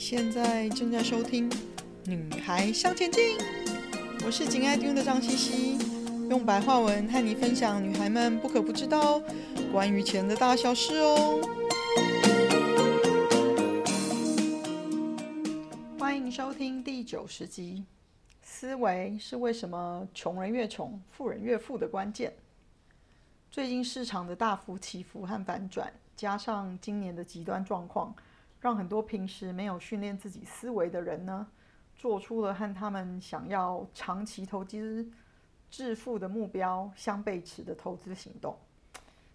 现在正在收听《女孩向前进》，我是紧爱听的张茜茜，用白话文和你分享女孩们不可不知道关于钱的大小事哦。欢迎收听第九十集，思维是为什么穷人越穷，富人越富的关键。最近市场的大幅起伏和反转，加上今年的极端状况。让很多平时没有训练自己思维的人呢，做出了和他们想要长期投资致富的目标相背驰的投资行动。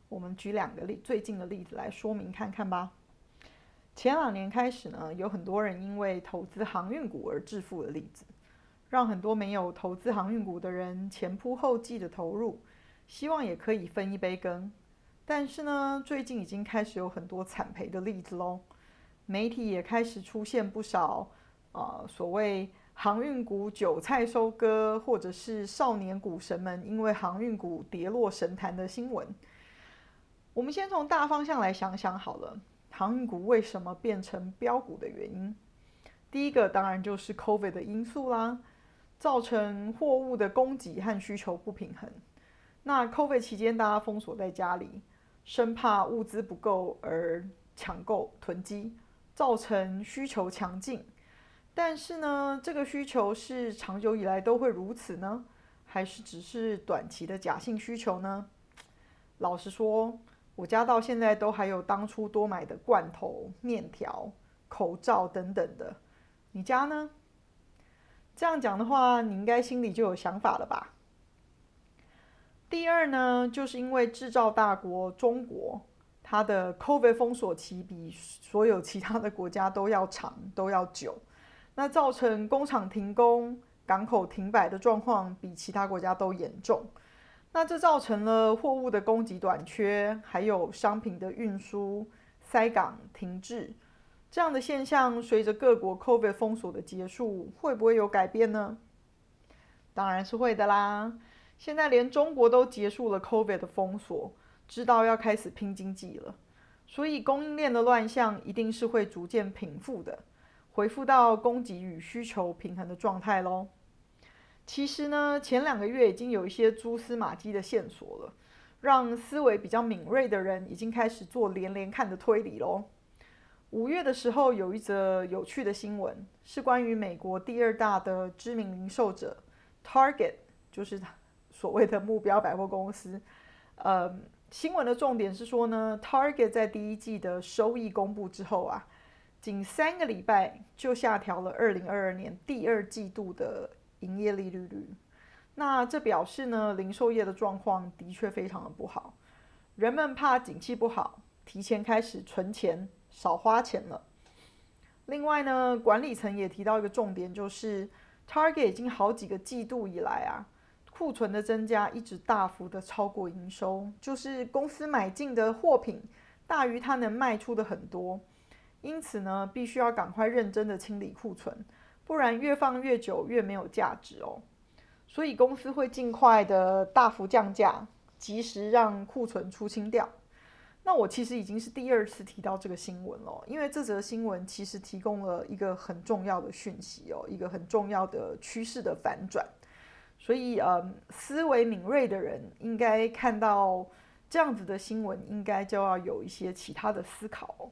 我们举两个例最近的例子来说明看看吧。前两年开始呢，有很多人因为投资航运股而致富的例子，让很多没有投资航运股的人前仆后继的投入，希望也可以分一杯羹。但是呢，最近已经开始有很多惨赔的例子喽。媒体也开始出现不少，呃，所谓航运股韭菜收割，或者是少年股神们因为航运股跌落神坛的新闻。我们先从大方向来想想好了，航运股为什么变成标股的原因？第一个当然就是 COVID 的因素啦，造成货物的供给和需求不平衡。那 COVID 期间大家封锁在家里，生怕物资不够而抢购囤积。造成需求强劲，但是呢，这个需求是长久以来都会如此呢，还是只是短期的假性需求呢？老实说，我家到现在都还有当初多买的罐头、面条、口罩等等的。你家呢？这样讲的话，你应该心里就有想法了吧？第二呢，就是因为制造大国中国。它的 COVID 封锁期比所有其他的国家都要长，都要久，那造成工厂停工、港口停摆的状况比其他国家都严重。那这造成了货物的供给短缺，还有商品的运输塞港停滞，这样的现象随着各国 COVID 封锁的结束，会不会有改变呢？当然是会的啦。现在连中国都结束了 COVID 的封锁。知道要开始拼经济了，所以供应链的乱象一定是会逐渐平复的，恢复到供给与需求平衡的状态喽。其实呢，前两个月已经有一些蛛丝马迹的线索了，让思维比较敏锐的人已经开始做连连看的推理喽。五月的时候有一则有趣的新闻，是关于美国第二大的知名零售者 Target，就是所谓的目标百货公司，呃。新闻的重点是说呢，Target 在第一季的收益公布之后啊，仅三个礼拜就下调了二零二二年第二季度的营业利率率。那这表示呢，零售业的状况的确非常的不好，人们怕景气不好，提前开始存钱，少花钱了。另外呢，管理层也提到一个重点，就是 Target 已经好几个季度以来啊。库存的增加一直大幅的超过营收，就是公司买进的货品大于它能卖出的很多，因此呢，必须要赶快认真的清理库存，不然越放越久越没有价值哦。所以公司会尽快的大幅降价，及时让库存出清掉。那我其实已经是第二次提到这个新闻了，因为这则新闻其实提供了一个很重要的讯息哦，一个很重要的趋势的反转。所以，嗯，思维敏锐的人应该看到这样子的新闻，应该就要有一些其他的思考。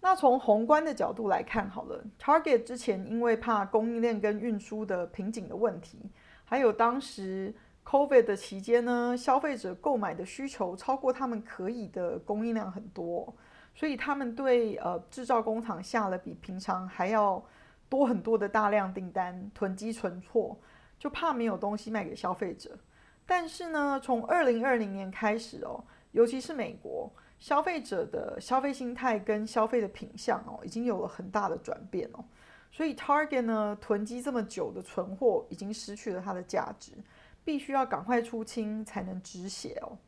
那从宏观的角度来看，好了，Target 之前因为怕供应链跟运输的瓶颈的问题，还有当时 COVID 的期间呢，消费者购买的需求超过他们可以的供应量很多，所以他们对呃制造工厂下了比平常还要多很多的大量订单，囤积存货。就怕没有东西卖给消费者，但是呢，从二零二零年开始哦，尤其是美国消费者的消费心态跟消费的品相哦，已经有了很大的转变哦。所以 Target 呢，囤积这么久的存货已经失去了它的价值，必须要赶快出清才能止血哦。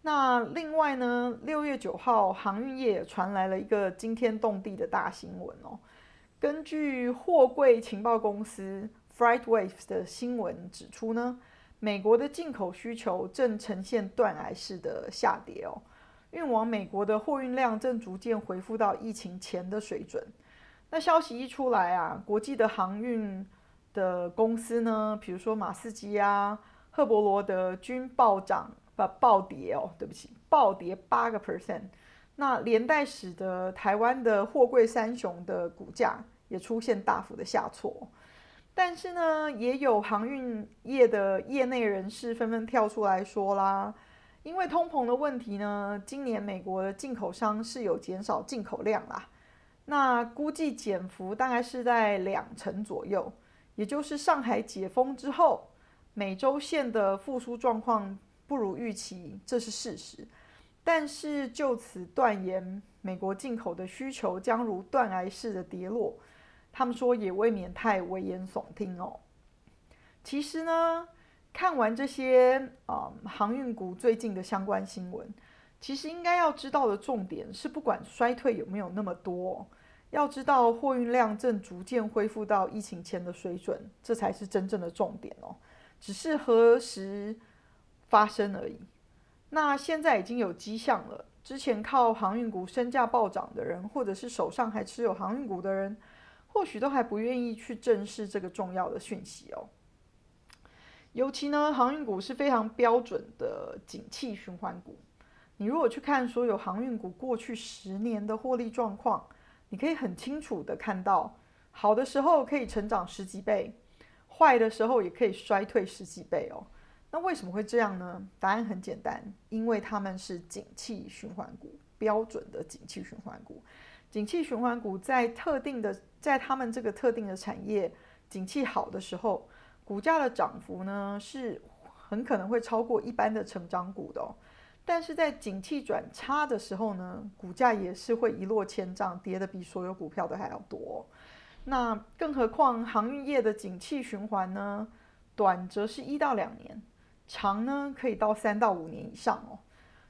那另外呢，六月九号航运业传来了一个惊天动地的大新闻哦。根据货柜情报公司。Frightwaves 的新闻指出呢，美国的进口需求正呈现断崖式的下跌哦，运往美国的货运量正逐渐恢复到疫情前的水准。那消息一出来啊，国际的航运的公司呢，比如说马士基啊、赫伯罗德均暴涨，不暴跌哦，对不起，暴跌八个 percent。那连带使得台湾的货柜三雄的股价也出现大幅的下挫。但是呢，也有航运业的业内人士纷纷跳出来说啦，因为通膨的问题呢，今年美国的进口商是有减少进口量啦。那估计减幅大概是在两成左右，也就是上海解封之后，美洲线的复苏状况不如预期，这是事实。但是就此断言，美国进口的需求将如断崖式的跌落，他们说也未免太危言耸听哦。其实呢，看完这些啊、航运股最近的相关新闻。其实应该要知道的重点是，不管衰退有没有那么多，要知道货运量正逐渐恢复到疫情前的水准，这才是真正的重点哦。只是何时发生而已。那现在已经有迹象了，之前靠航运股身价暴涨的人，或者是手上还持有航运股的人，或许都还不愿意去正视这个重要的讯息哦。尤其呢，航运股是非常标准的景气循环股。你如果去看所有航运股过去十年的获利状况，你可以很清楚的看到，好的时候可以成长十几倍，坏的时候也可以衰退十几倍哦。那为什么会这样呢？答案很简单，因为他们是景气循环股，标准的景气循环股。景气循环股在特定的，在他们这个特定的产业景气好的时候，股价的涨幅呢是很可能会超过一般的成长股的。但是在景气转差的时候呢，股价也是会一落千丈，跌得比所有股票都还要多。那更何况航运业的景气循环呢？短则是一到两年，长呢可以到三到五年以上哦。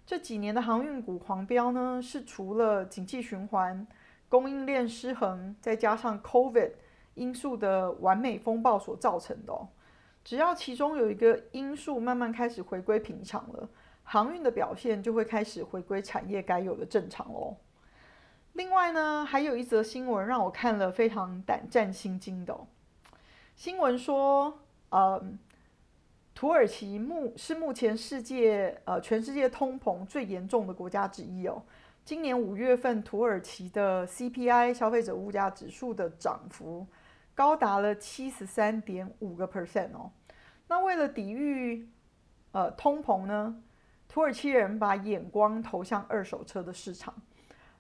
这几年的航运股狂飙呢，是除了景气循环、供应链失衡，再加上 COVID 因素的完美风暴所造成的。只要其中有一个因素慢慢开始回归平常了。航运的表现就会开始回归产业该有的正常喽。另外呢，还有一则新闻让我看了非常胆战心惊的。新闻说，呃，土耳其目是目前世界呃全世界通膨最严重的国家之一哦。今年五月份，土耳其的 CPI 消费者物价指数的涨幅高达了七十三点五个 percent 哦。那为了抵御呃通膨呢？土耳其人把眼光投向二手车的市场，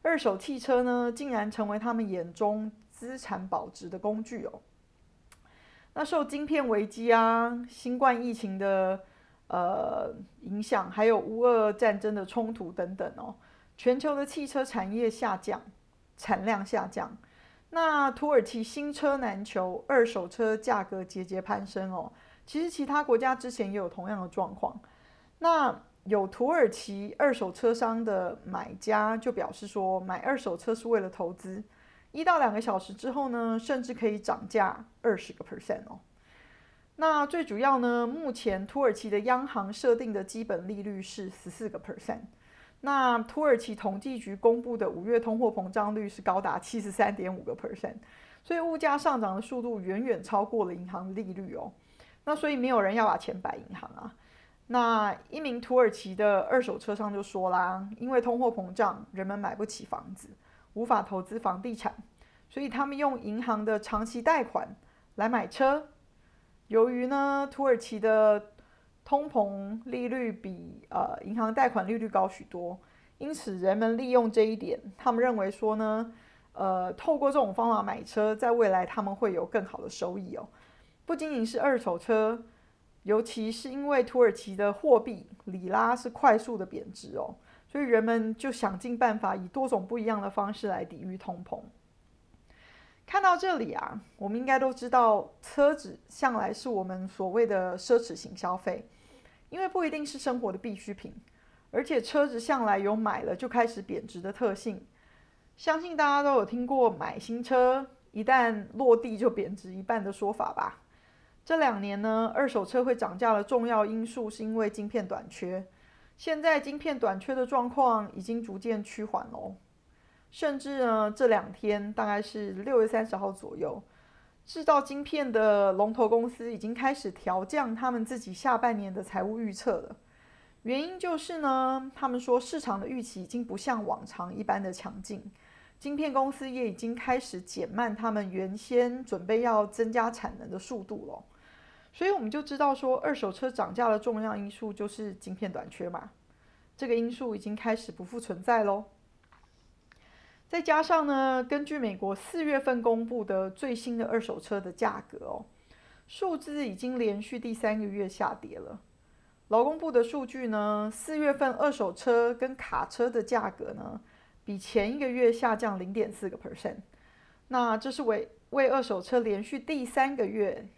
二手汽车呢，竟然成为他们眼中资产保值的工具哦。那受晶片危机啊、新冠疫情的呃影响，还有乌俄战争的冲突等等哦，全球的汽车产业下降，产量下降。那土耳其新车难求，二手车价格节节攀升哦。其实其他国家之前也有同样的状况，那。有土耳其二手车商的买家就表示说，买二手车是为了投资，一到两个小时之后呢，甚至可以涨价二十个 percent 哦。那最主要呢，目前土耳其的央行设定的基本利率是十四个 percent，那土耳其统计局公布的五月通货膨胀率是高达七十三点五个 percent，所以物价上涨的速度远远超过了银行利率哦。那所以没有人要把钱摆银行啊。那一名土耳其的二手车商就说啦，因为通货膨胀，人们买不起房子，无法投资房地产，所以他们用银行的长期贷款来买车。由于呢，土耳其的通膨利率比呃银行贷款利率高许多，因此人们利用这一点，他们认为说呢，呃，透过这种方法买车，在未来他们会有更好的收益哦。不仅仅是二手车。尤其是因为土耳其的货币里拉是快速的贬值哦，所以人们就想尽办法以多种不一样的方式来抵御通膨。看到这里啊，我们应该都知道，车子向来是我们所谓的奢侈型消费，因为不一定是生活的必需品，而且车子向来有买了就开始贬值的特性。相信大家都有听过买新车一旦落地就贬值一半的说法吧。这两年呢，二手车会涨价的重要因素是因为晶片短缺。现在晶片短缺的状况已经逐渐趋缓喽。甚至呢，这两天大概是六月三十号左右，制造晶片的龙头公司已经开始调降他们自己下半年的财务预测了。原因就是呢，他们说市场的预期已经不像往常一般的强劲，晶片公司也已经开始减慢他们原先准备要增加产能的速度了。所以我们就知道说，二手车涨价的重要因素就是晶片短缺嘛，这个因素已经开始不复存在喽。再加上呢，根据美国四月份公布的最新的二手车的价格哦，数字已经连续第三个月下跌了。劳工部的数据呢，四月份二手车跟卡车的价格呢，比前一个月下降零点四个 percent。那这是为为二手车连续第三个月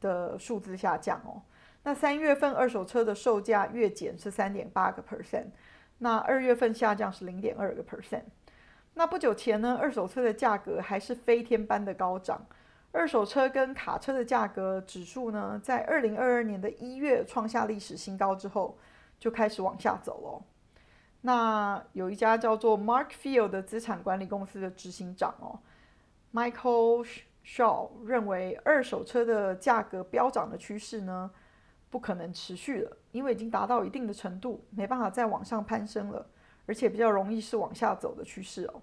的数字下降哦。那三月份二手车的售价月减是三点八个 percent，那二月份下降是零点二个 percent。那不久前呢，二手车的价格还是飞天般的高涨。二手车跟卡车的价格指数呢，在二零二二年的一月创下历史新高之后，就开始往下走了。那有一家叫做 Mark Field 的资产管理公司的执行长哦，Michael Shaw 认为，二手车的价格飙涨的趋势呢，不可能持续了，因为已经达到一定的程度，没办法再往上攀升了，而且比较容易是往下走的趋势哦。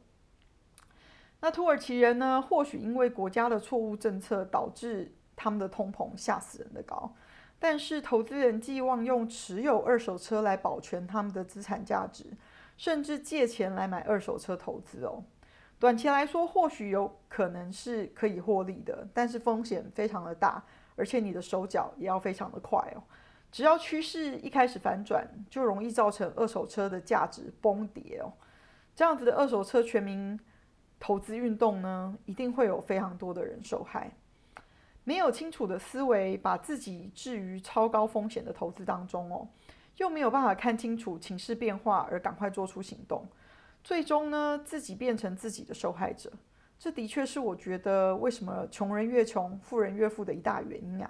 那土耳其人呢？或许因为国家的错误政策导致他们的通膨吓死人的高，但是投资人寄望用持有二手车来保全他们的资产价值，甚至借钱来买二手车投资哦。短期来说，或许有可能是可以获利的，但是风险非常的大，而且你的手脚也要非常的快哦。只要趋势一开始反转，就容易造成二手车的价值崩跌哦。这样子的二手车全民投资运动呢，一定会有非常多的人受害。没有清楚的思维，把自己置于超高风险的投资当中哦，又没有办法看清楚情势变化而赶快做出行动，最终呢，自己变成自己的受害者。这的确是我觉得为什么穷人越穷，富人越富的一大原因啊！